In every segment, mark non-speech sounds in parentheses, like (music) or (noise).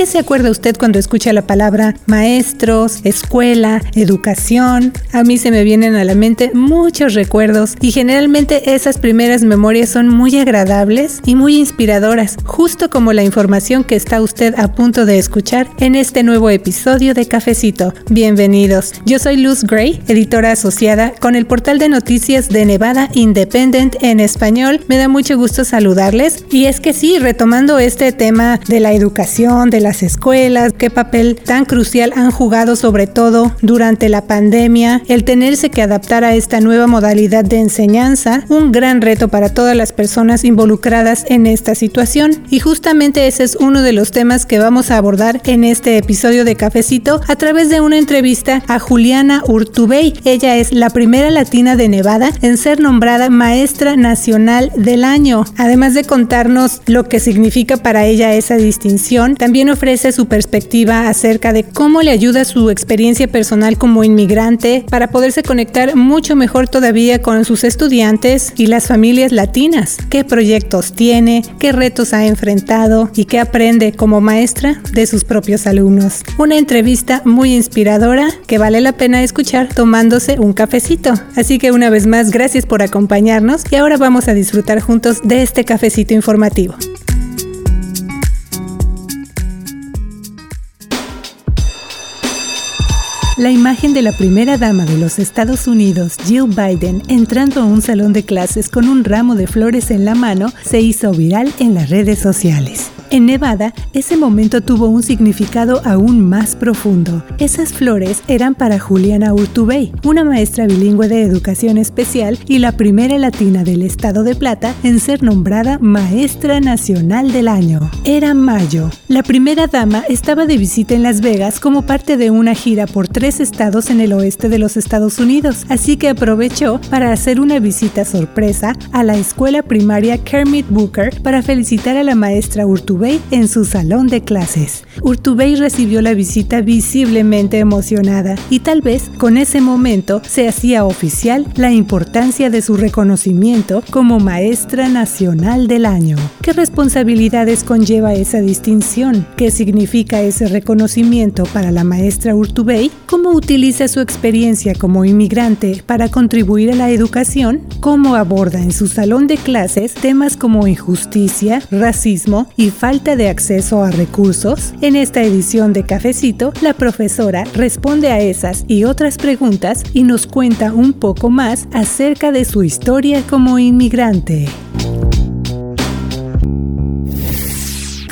qué se acuerda usted cuando escucha la palabra maestros, escuela, educación? A mí se me vienen a la mente muchos recuerdos y generalmente esas primeras memorias son muy agradables y muy inspiradoras, justo como la información que está usted a punto de escuchar en este nuevo episodio de Cafecito. Bienvenidos. Yo soy Luz Gray, editora asociada con el portal de noticias de Nevada Independent en español. Me da mucho gusto saludarles y es que sí, retomando este tema de la educación, de las escuelas, qué papel tan crucial han jugado sobre todo durante la pandemia, el tenerse que adaptar a esta nueva modalidad de enseñanza, un gran reto para todas las personas involucradas en esta situación. Y justamente ese es uno de los temas que vamos a abordar en este episodio de Cafecito a través de una entrevista a Juliana Urtubey. Ella es la primera latina de Nevada en ser nombrada Maestra Nacional del Año. Además de contarnos lo que significa para ella esa distinción, también ofrece su perspectiva acerca de cómo le ayuda su experiencia personal como inmigrante para poderse conectar mucho mejor todavía con sus estudiantes y las familias latinas, qué proyectos tiene, qué retos ha enfrentado y qué aprende como maestra de sus propios alumnos. Una entrevista muy inspiradora que vale la pena escuchar tomándose un cafecito. Así que una vez más, gracias por acompañarnos y ahora vamos a disfrutar juntos de este cafecito informativo. La imagen de la primera dama de los Estados Unidos, Jill Biden, entrando a un salón de clases con un ramo de flores en la mano, se hizo viral en las redes sociales. En Nevada, ese momento tuvo un significado aún más profundo. Esas flores eran para Juliana Urtubey, una maestra bilingüe de educación especial y la primera latina del estado de Plata en ser nombrada Maestra Nacional del Año. Era mayo. La primera dama estaba de visita en Las Vegas como parte de una gira por tres estados en el oeste de los Estados Unidos, así que aprovechó para hacer una visita sorpresa a la escuela primaria Kermit Booker para felicitar a la maestra Urtubey en su salón de clases. Urtubey recibió la visita visiblemente emocionada y tal vez con ese momento se hacía oficial la importancia de su reconocimiento como Maestra Nacional del Año. ¿Qué responsabilidades conlleva esa distinción? ¿Qué significa ese reconocimiento para la maestra Urtubey? ¿Cómo utiliza su experiencia como inmigrante para contribuir a la educación? ¿Cómo aborda en su salón de clases temas como injusticia, racismo y falta falta de acceso a recursos? En esta edición de Cafecito, la profesora responde a esas y otras preguntas y nos cuenta un poco más acerca de su historia como inmigrante.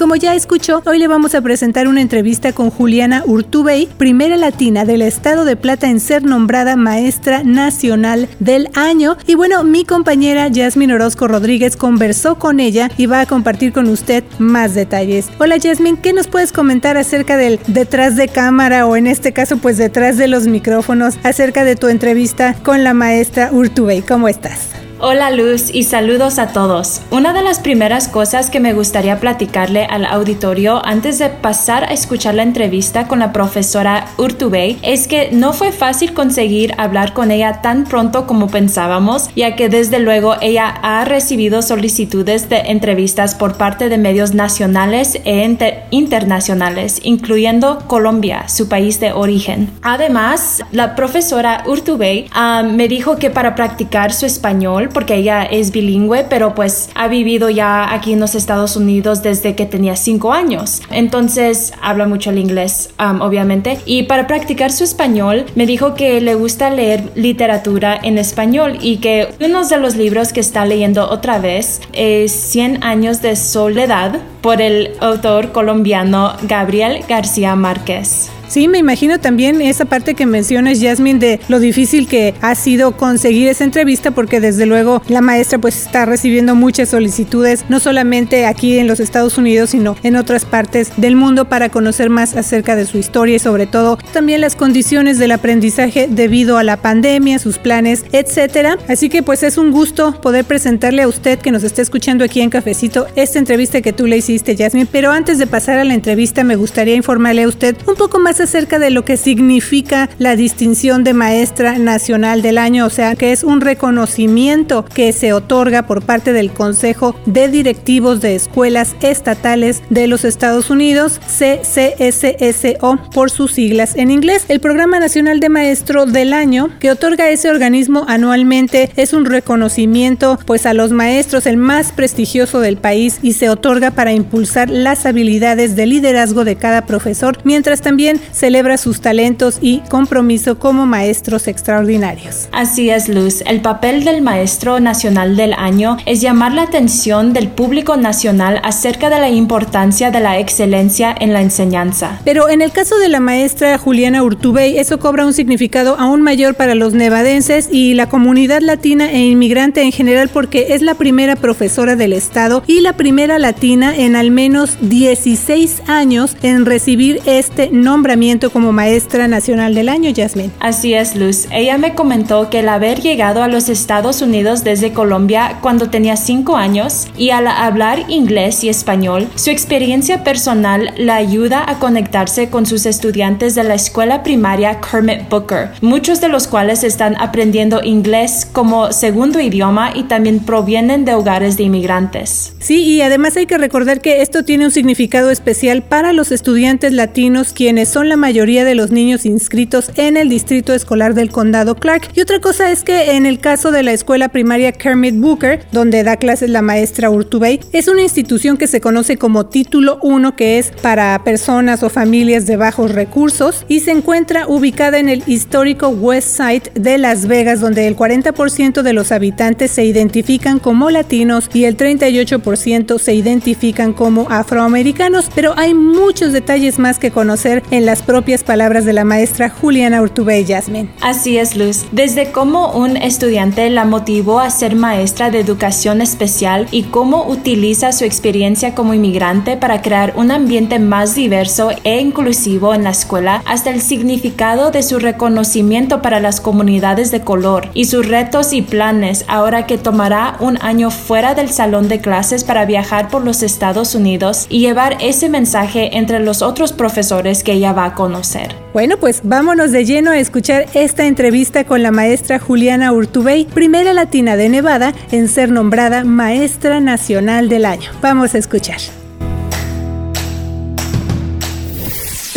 Como ya escuchó, hoy le vamos a presentar una entrevista con Juliana Urtubey, primera latina del estado de Plata en ser nombrada maestra nacional del año. Y bueno, mi compañera Yasmin Orozco Rodríguez conversó con ella y va a compartir con usted más detalles. Hola Yasmin, ¿qué nos puedes comentar acerca del detrás de cámara o en este caso pues detrás de los micrófonos acerca de tu entrevista con la maestra Urtubey? ¿Cómo estás? Hola Luz y saludos a todos. Una de las primeras cosas que me gustaría platicarle al auditorio antes de pasar a escuchar la entrevista con la profesora Urtubey es que no fue fácil conseguir hablar con ella tan pronto como pensábamos, ya que desde luego ella ha recibido solicitudes de entrevistas por parte de medios nacionales e internacionales, incluyendo Colombia, su país de origen. Además, la profesora Urtubey ah, me dijo que para practicar su español porque ella es bilingüe, pero pues ha vivido ya aquí en los Estados Unidos desde que tenía cinco años. Entonces habla mucho el inglés, um, obviamente. Y para practicar su español, me dijo que le gusta leer literatura en español y que uno de los libros que está leyendo otra vez es 100 años de soledad por el autor colombiano Gabriel García Márquez. Sí, me imagino también esa parte que mencionas, Jasmine, de lo difícil que ha sido conseguir esa entrevista, porque desde luego la maestra pues está recibiendo muchas solicitudes, no solamente aquí en los Estados Unidos, sino en otras partes del mundo para conocer más acerca de su historia y sobre todo también las condiciones del aprendizaje debido a la pandemia, sus planes, etcétera. Así que pues es un gusto poder presentarle a usted que nos está escuchando aquí en Cafecito esta entrevista que tú le hiciste, Jasmine. Pero antes de pasar a la entrevista, me gustaría informarle a usted un poco más acerca de lo que significa la distinción de maestra nacional del año, o sea, que es un reconocimiento que se otorga por parte del Consejo de Directivos de Escuelas Estatales de los Estados Unidos, CCSSO por sus siglas en inglés. El Programa Nacional de Maestro del Año que otorga ese organismo anualmente es un reconocimiento pues a los maestros el más prestigioso del país y se otorga para impulsar las habilidades de liderazgo de cada profesor, mientras también celebra sus talentos y compromiso como maestros extraordinarios. Así es, Luz. El papel del Maestro Nacional del Año es llamar la atención del público nacional acerca de la importancia de la excelencia en la enseñanza. Pero en el caso de la maestra Juliana Urtubey, eso cobra un significado aún mayor para los nevadenses y la comunidad latina e inmigrante en general porque es la primera profesora del Estado y la primera latina en al menos 16 años en recibir este nombramiento como maestra nacional del año, Jasmine. Así es, Luz. Ella me comentó que el haber llegado a los Estados Unidos desde Colombia cuando tenía 5 años y al hablar inglés y español, su experiencia personal la ayuda a conectarse con sus estudiantes de la escuela primaria Kermit Booker, muchos de los cuales están aprendiendo inglés como segundo idioma y también provienen de hogares de inmigrantes. Sí, y además hay que recordar que esto tiene un significado especial para los estudiantes latinos, quienes son la mayoría de los niños inscritos en el distrito escolar del condado Clark. Y otra cosa es que en el caso de la escuela primaria Kermit Booker, donde da clases la maestra Urtubey, es una institución que se conoce como Título 1, que es para personas o familias de bajos recursos, y se encuentra ubicada en el histórico West Side de Las Vegas, donde el 40% de los habitantes se identifican como latinos y el 38% se identifican como afroamericanos, pero hay muchos detalles más que conocer en las propias palabras de la maestra Juliana Urtubey Jasmine. Así es, Luz. Desde cómo un estudiante la motivó a ser maestra de educación especial y cómo utiliza su experiencia como inmigrante para crear un ambiente más diverso e inclusivo en la escuela, hasta el significado de su reconocimiento para las comunidades de color y sus retos y planes ahora que tomará un año fuera del salón de clases para viajar por los Estados Unidos y llevar ese mensaje entre los otros profesores que ella va conocer. Bueno, pues vámonos de lleno a escuchar esta entrevista con la maestra Juliana Urtubey, primera latina de Nevada en ser nombrada Maestra Nacional del Año. Vamos a escuchar.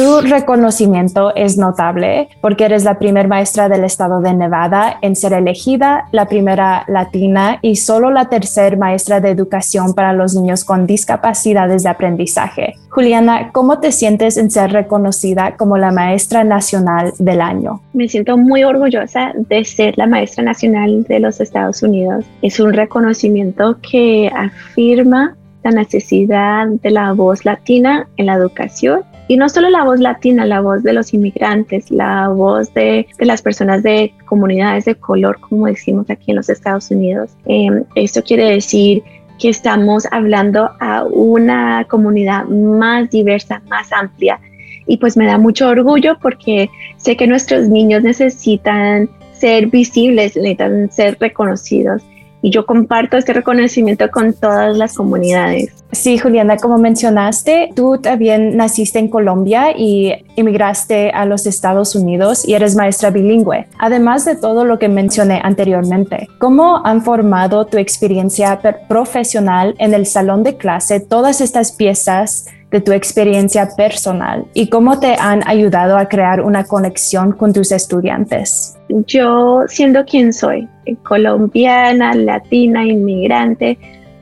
Tu reconocimiento es notable porque eres la primera maestra del estado de Nevada en ser elegida, la primera latina y solo la tercera maestra de educación para los niños con discapacidades de aprendizaje. Juliana, ¿cómo te sientes en ser reconocida como la maestra nacional del año? Me siento muy orgullosa de ser la maestra nacional de los Estados Unidos. Es un reconocimiento que afirma la necesidad de la voz latina en la educación y no solo la voz latina, la voz de los inmigrantes, la voz de, las personas de comunidades de color, como decimos aquí en los Estados Unidos. Em, esto quiere decir que estamos hablando a una comunidad más diversa, más amplia. Y pues me da mucho orgullo porque sé que nuestros niños necesitan ser visibles, necesitan ser reconocidos y yo comparto este reconocimiento con todas las comunidades. Sí, Juliana, como mencionaste, tú también naciste en Colombia y emigraste a los Estados Unidos y eres maestra bilingüe, además de todo lo que mencioné anteriormente. ¿Cómo han formado tu experiencia profesional en el salón de clase todas estas piezas? De tu experiencia personal y cómo te han ayudado a crear una conexión con tus estudiantes. Yo, siendo quien soy, colombiana, latina, inmigrante,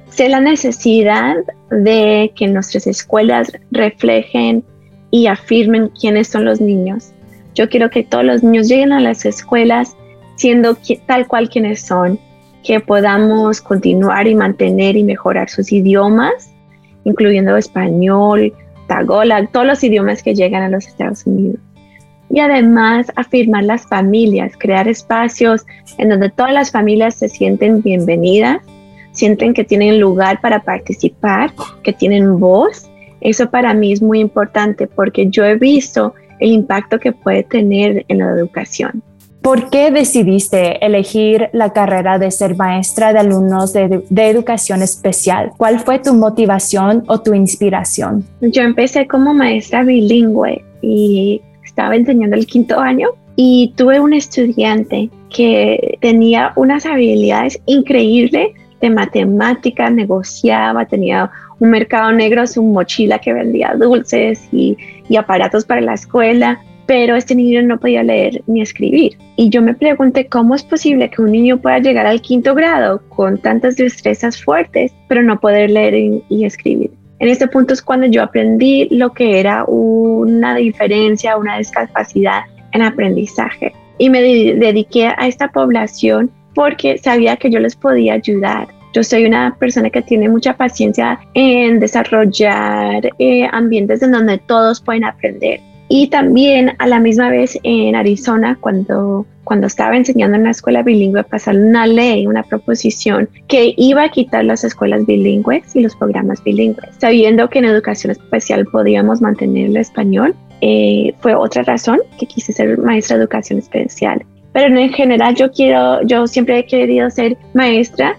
sé la necesidad de que nuestras escuelas reflejen y afirmen quiénes son los niños. Yo quiero que todos los niños lleguen a las escuelas siendo tal cual quienes son, que podamos continuar y mantener y mejorar sus idiomas incluyendo español, tagola, todos los idiomas que llegan a los Estados Unidos. Y además afirmar las familias, crear espacios en donde todas las familias se sienten bienvenidas, sienten que tienen lugar para participar, que tienen voz. Eso para mí es muy importante porque yo he visto el impacto que puede tener en la educación. ¿Por qué decidiste elegir la carrera de ser maestra de alumnos de, educación especial? ¿Cuál fue tu motivación o tu inspiración? Yo empecé como maestra bilingüe y estaba enseñando el quinto año y tuve un estudiante que tenía unas habilidades increíbles de matemáticas, negociaba, tenía un mercado negro, su mochila que vendía dulces y, y aparatos para la escuela, pero este niño no podía leer ni escribir. Y yo me pregunté cómo es posible que un niño pueda llegar al quinto grado con tantas destrezas fuertes, pero no poder leer y, escribir. En este punto es cuando yo aprendí lo que era una diferencia, una discapacidad en aprendizaje. Y me dediqué a esta población porque sabía que yo les podía ayudar. Yo soy una persona que tiene mucha paciencia en desarrollar eh, ambientes en donde todos pueden aprender. Y también a la misma vez en Arizona, cuando, cuando estaba enseñando en una escuela bilingüe, pasaron una ley, una proposición que iba a quitar las escuelas bilingües y los programas bilingües, sabiendo que en educación especial podíamos mantener el español. Eh, fue otra razón que quise ser maestra de educación especial. Pero en general yo quiero, yo siempre he querido ser maestra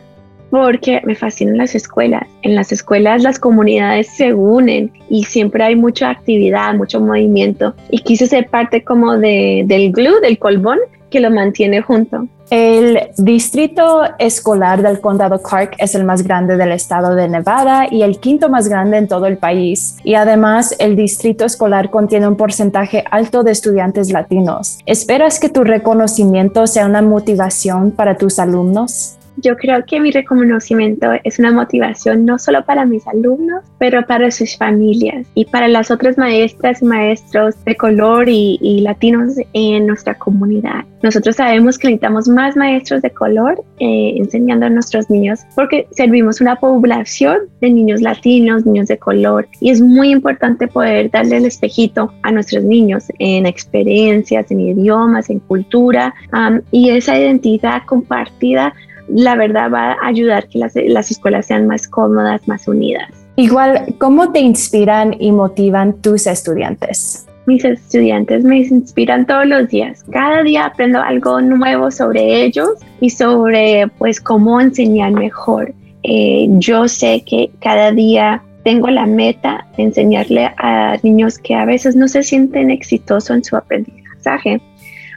porque me fascinan las escuelas. En las escuelas las comunidades se unen y siempre hay mucha actividad, mucho movimiento. Y quise ser parte como de, del glue, del colbón, que lo mantiene junto. El distrito escolar del condado Clark es el más grande del estado de Nevada y el quinto más grande en todo el país. Y además, el distrito escolar contiene un porcentaje alto de estudiantes latinos. ¿Esperas que tu reconocimiento sea una motivación para tus alumnos? Yo creo que mi reconocimiento es una motivación no solo para mis alumnos, pero para sus familias y para las otras maestras y maestros de color y, latinos en nuestra comunidad. Nosotros sabemos que necesitamos más maestros de color eh, enseñando a nuestros niños porque servimos una población de niños latinos, niños de color y es muy importante poder darle el espejito a nuestros niños en experiencias, en idiomas, en cultura y esa identidad compartida la verdad va a ayudar que las, las escuelas sean más cómodas, más unidas. Igual, ¿cómo te inspiran y motivan tus estudiantes? Mis estudiantes me inspiran todos los días. Cada día aprendo algo nuevo sobre ellos y sobre pues cómo enseñar mejor. Eh, yo sé que cada día tengo la meta de enseñarle a niños que a veces no se sienten exitosos en su aprendizaje.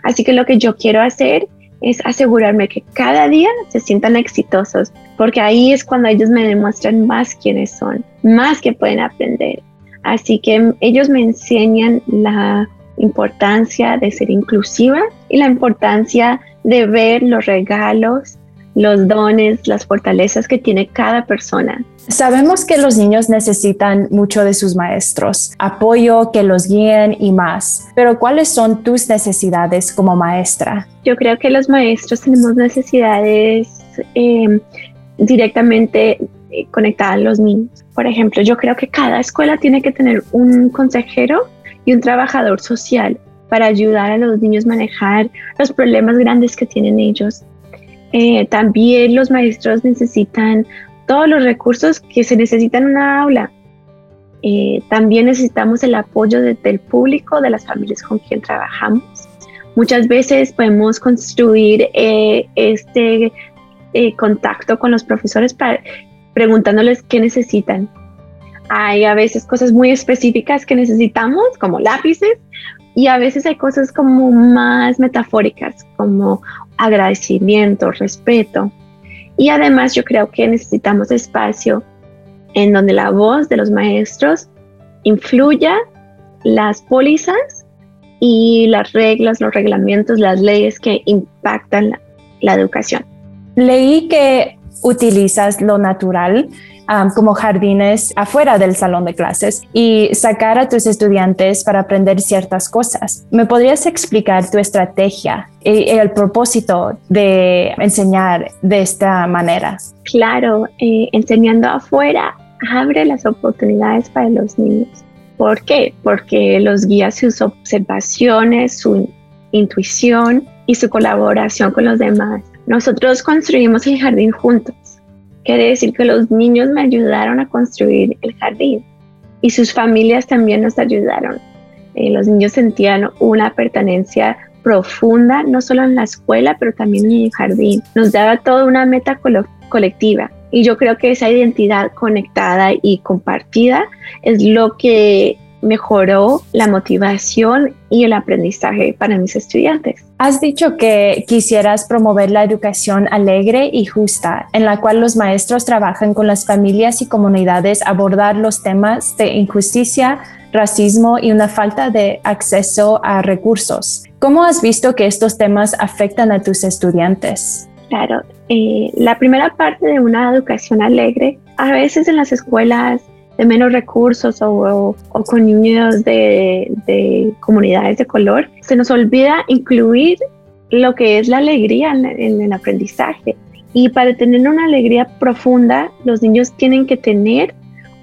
Así que lo que yo quiero hacer es asegurarme que cada día se sientan exitosos, porque ahí es cuando ellos me demuestran más quiénes son, más que pueden aprender. Así que ellos me enseñan la importancia de ser inclusiva y la importancia de ver los regalos los dones, las fortalezas que tiene cada persona. Sabemos que los niños necesitan mucho de sus maestros, apoyo, que los guíen y más, pero ¿cuáles son tus necesidades como maestra? Yo creo que los maestros tenemos necesidades em, directamente eh, conectadas a los niños. Por ejemplo, yo creo que cada escuela tiene que tener un consejero y un trabajador social para ayudar a los niños a manejar los problemas grandes que tienen ellos eh, también los maestros necesitan todos los recursos que se necesitan en una aula. Eh, también necesitamos el apoyo del público, de las familias con quien trabajamos. Muchas veces podemos construir eh, este contacto con los profesores para, preguntándoles qué necesitan. Hay a veces cosas muy específicas que necesitamos, como lápices, y a veces hay cosas como más metafóricas, como agradecimiento, respeto. Y además yo creo que necesitamos espacio en donde la voz de los maestros influya las pólizas y las reglas, los reglamentos, las leyes que impactan la, la educación. Leí que utilizas lo natural como jardines afuera del salón de clases y sacar a tus estudiantes para aprender ciertas cosas. ¿Me podrías explicar tu estrategia y el propósito de enseñar de esta manera? Claro, eh, enseñando afuera abre las oportunidades para los niños. ¿Por qué? Porque los guía sus observaciones, su intuición y su colaboración con los demás. Nosotros construimos el jardín juntos Quiere decir que los niños me ayudaron a construir el jardín y sus familias también nos ayudaron. Eh, los niños sentían una pertenencia profunda, no solo en la escuela, pero también en el jardín. Nos daba toda una meta colectiva. Y yo creo que esa identidad conectada y compartida es lo que mejoró la motivación y el aprendizaje para mis estudiantes. Has dicho que quisieras promover la educación alegre y justa, en la cual los maestros trabajan con las familias y comunidades a abordar los temas de injusticia, racismo y una falta de acceso a recursos. ¿Cómo has visto que estos temas afectan a tus estudiantes? Claro, eh, la primera parte de una educación alegre, a veces en las escuelas de menos recursos o, con niños de, comunidades de color, se nos olvida incluir lo que es la alegría en, el aprendizaje. Y para tener una alegría profunda, los niños tienen que tener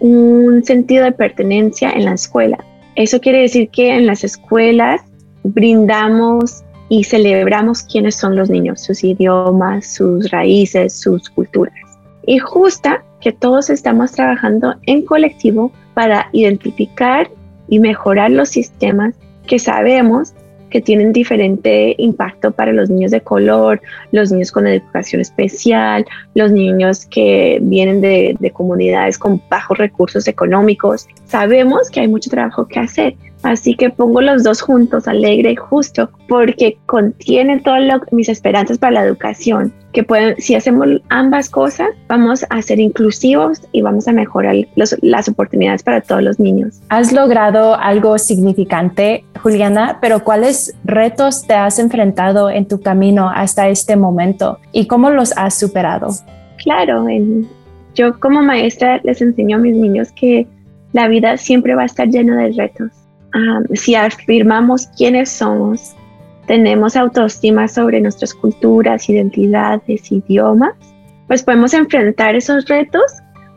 un sentido de pertenencia en la escuela. Eso quiere decir que en las escuelas brindamos y celebramos quiénes son los niños, sus idiomas, sus raíces, sus culturas. Y justa que todos estamos trabajando en colectivo para identificar y mejorar los sistemas que sabemos que tienen diferente impacto para los niños de color, los niños con educación especial, los niños que vienen de, de, comunidades con bajos recursos económicos. Sabemos que hay mucho trabajo que hacer, Así que pongo los dos juntos, alegre y justo, porque contiene todas mis esperanzas para la educación, que pueden, si hacemos ambas cosas, vamos a ser inclusivos y vamos a mejorar las oportunidades para todos los niños. Has logrado algo significante, Juliana, pero ¿cuáles retos te has enfrentado en tu camino hasta este momento y cómo los has superado? Claro, yo como maestra les enseño a mis niños que la vida siempre va a estar llena de retos si afirmamos quiénes somos, tenemos autoestima sobre nuestras culturas, identidades, idiomas, pues podemos enfrentar esos retos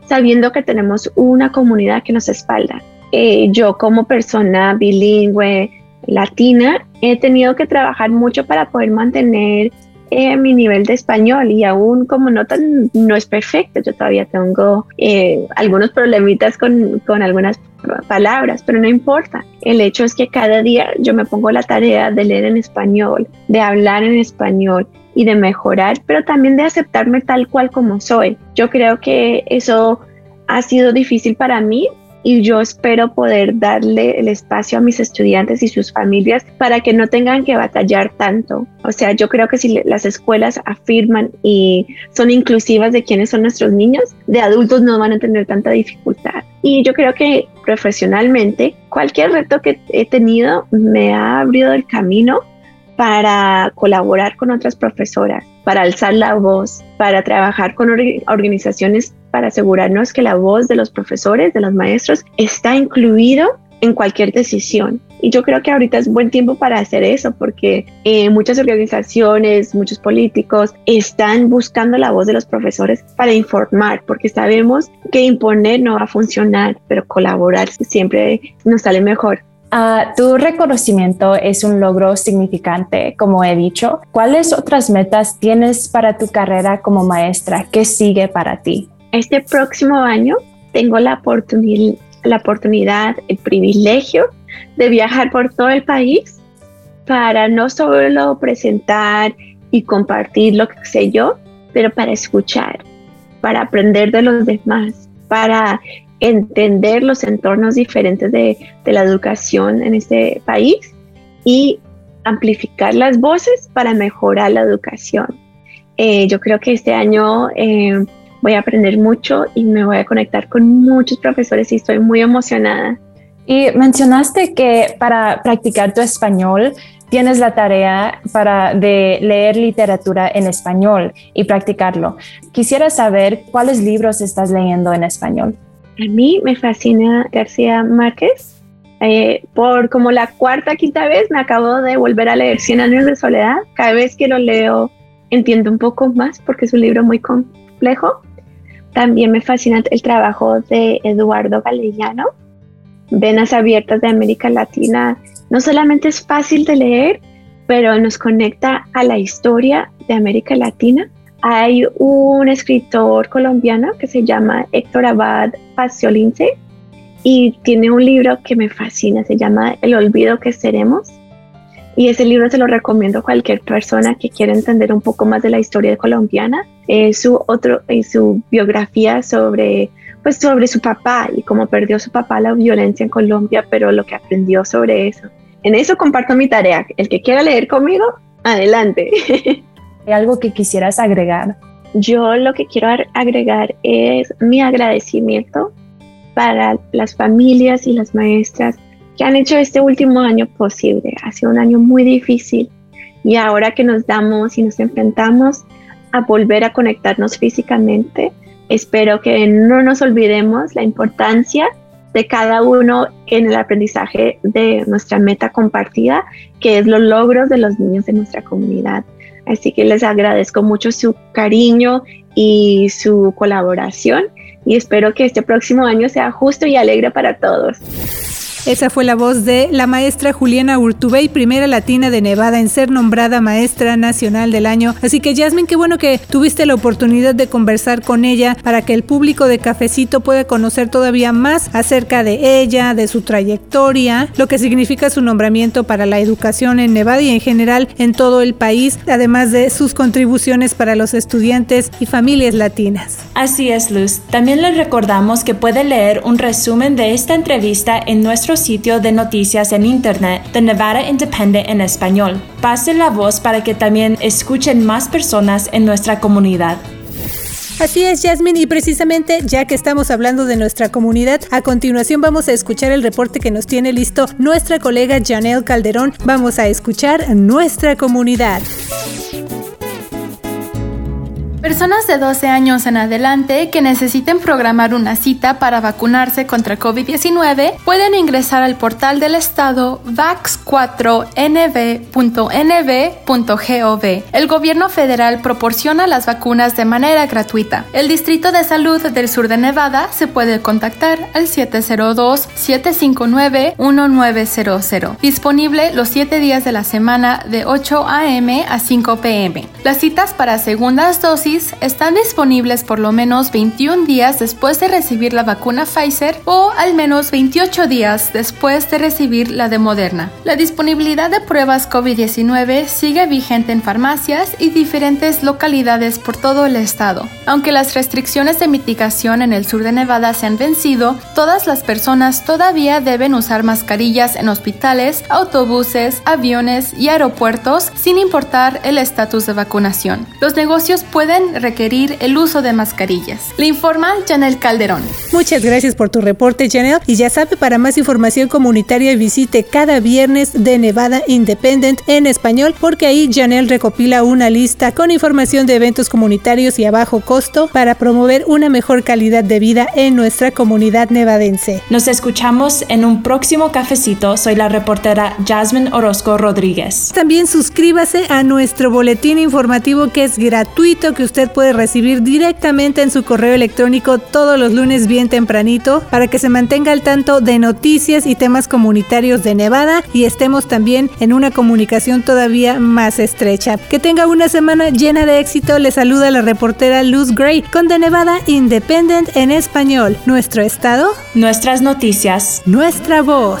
sabiendo que tenemos una comunidad que nos espalda. Eh, yo como persona bilingüe, latina, he tenido que trabajar mucho para poder mantener eh, mi nivel de español y aún como no tan, no es perfecto, yo todavía tengo eh, algunos problemitas con, con algunas palabras, pero no importa. El hecho es que cada día yo me pongo la tarea de leer en español, de hablar en español y de mejorar, pero también de aceptarme tal cual como soy. Yo creo que eso ha sido difícil para mí, y yo espero poder darle el espacio a mis estudiantes y sus familias para que no tengan que batallar tanto. O sea, yo creo que si las escuelas afirman y son inclusivas de quiénes son nuestros niños, de adultos no van a tener tanta dificultad. Y yo creo que profesionalmente, cualquier reto que he tenido me ha abrido el camino para colaborar con otras profesoras, para alzar la voz, para trabajar con organizaciones para asegurarnos que la voz de los profesores, de los maestros, está incluido en cualquier decisión. Y yo creo que ahorita es buen tiempo para hacer eso, porque eh, muchas organizaciones, muchos políticos están buscando la voz de los profesores para informar, porque sabemos que imponer no va a funcionar, pero colaborar siempre nos sale mejor. Ah, tu reconocimiento es un logro significante, como he dicho. ¿Cuáles otras metas tienes para tu carrera como maestra? ¿Qué sigue para ti? Este próximo año tengo la, oportunidad, la oportunidad, el privilegio de viajar por todo el país para no solo presentar y compartir lo que sé yo, pero para escuchar, para aprender de los demás, para entender los entornos diferentes de, la educación en este país y amplificar las voces para mejorar la educación. Eh, yo creo que este año eh, voy a aprender mucho y me voy a conectar con muchos profesores y estoy muy emocionada. Y mencionaste que para practicar tu español tienes la tarea para de leer literatura en español y practicarlo. Quisiera saber cuáles libros estás leyendo en español. A mí me fascina García Márquez. Eh, por como la cuarta, quinta vez me acabo de volver a leer Cien años de soledad. Cada vez que lo leo entiendo un poco más porque es un libro muy complejo también me fascina el trabajo de Eduardo Galellano, Venas Abiertas de América Latina. No solamente es fácil de leer, pero nos conecta a la historia de América Latina. Hay un escritor colombiano que se llama Héctor Abad Faciolince y tiene un libro que me fascina, se llama El olvido que seremos y ese libro se lo recomiendo a cualquier persona que quiera entender un poco más de la historia colombiana. Es su, otro, su biografía sobre pues sobre su papá y cómo perdió su papá la violencia en Colombia, pero lo que aprendió sobre eso. En eso comparto mi tarea. El que quiera leer conmigo, adelante. (laughs) ¿Hay algo que quisieras agregar? Yo lo que quiero agregar es mi agradecimiento para las familias y las maestras que han hecho este último año posible. Ha sido un año muy difícil y ahora que nos damos y nos enfrentamos a volver a conectarnos físicamente, espero que no nos olvidemos la importancia de cada uno en el aprendizaje de nuestra meta compartida, que es los logros de los niños de nuestra comunidad. Así que les agradezco mucho su cariño y su colaboración y espero que este próximo año sea justo y alegre para todos. Esa fue la voz de la maestra Juliana Urtubey, primera latina de Nevada en ser nombrada maestra nacional del año. Así que Jasmine, qué bueno que tuviste la oportunidad de conversar con ella para que el público de Cafecito pueda conocer todavía más acerca de ella, de su trayectoria, lo que significa su nombramiento para la educación en Nevada y en general en todo el país, además de sus contribuciones para los estudiantes y familias latinas. Así es, Luz. También les recordamos que puede leer un resumen de esta entrevista en nuestro sitio de noticias en Internet de Nevada Independent en español. Pase la voz para que también escuchen más personas en nuestra comunidad. Así es, Jasmine, y precisamente ya que estamos hablando de nuestra comunidad, a continuación vamos a escuchar el reporte que nos tiene listo nuestra colega Janelle Calderón. Vamos a escuchar nuestra comunidad. Personas de 12 años en adelante que necesiten programar una cita para vacunarse contra COVID-19 pueden ingresar al portal del estado vax4nv.nv.gov. El gobierno federal proporciona las vacunas de manera gratuita. El Distrito de Salud del Sur de Nevada se puede contactar al 702-759-1900. Disponible los 7 días de la semana de 8 a.m. a 5 p.m. Las citas para segundas dosis están disponibles por lo menos 21 días después de recibir la vacuna Pfizer o al menos 28 días después de recibir la de Moderna. La disponibilidad de pruebas COVID-19 sigue vigente en farmacias y diferentes localidades por todo el estado. Aunque las restricciones de mitigación en el sur de Nevada se han vencido, todas las personas todavía deben usar mascarillas en hospitales, autobuses, aviones y aeropuertos sin importar el estatus de vacunación. Los negocios pueden requerir el uso de mascarillas. Le informa Janel Calderón. Muchas gracias por tu reporte, Janel. Y ya sabe, para más información comunitaria visite cada viernes de Nevada Independent en español, porque ahí Janel recopila una lista con información de eventos comunitarios y a bajo costo para promover una mejor calidad de vida en nuestra comunidad nevadense. Nos escuchamos en un próximo cafecito. Soy la reportera Jasmine Orozco Rodríguez. También suscríbase a nuestro boletín informativo que es gratuito, que usted usted puede recibir directamente en su correo electrónico todos los lunes bien tempranito para que se mantenga al tanto de noticias y temas comunitarios de Nevada y estemos también en una comunicación todavía más estrecha. Que tenga una semana llena de éxito. Le saluda la reportera Luz Gray con The Nevada Independent en español. Nuestro estado, nuestras noticias, nuestra voz.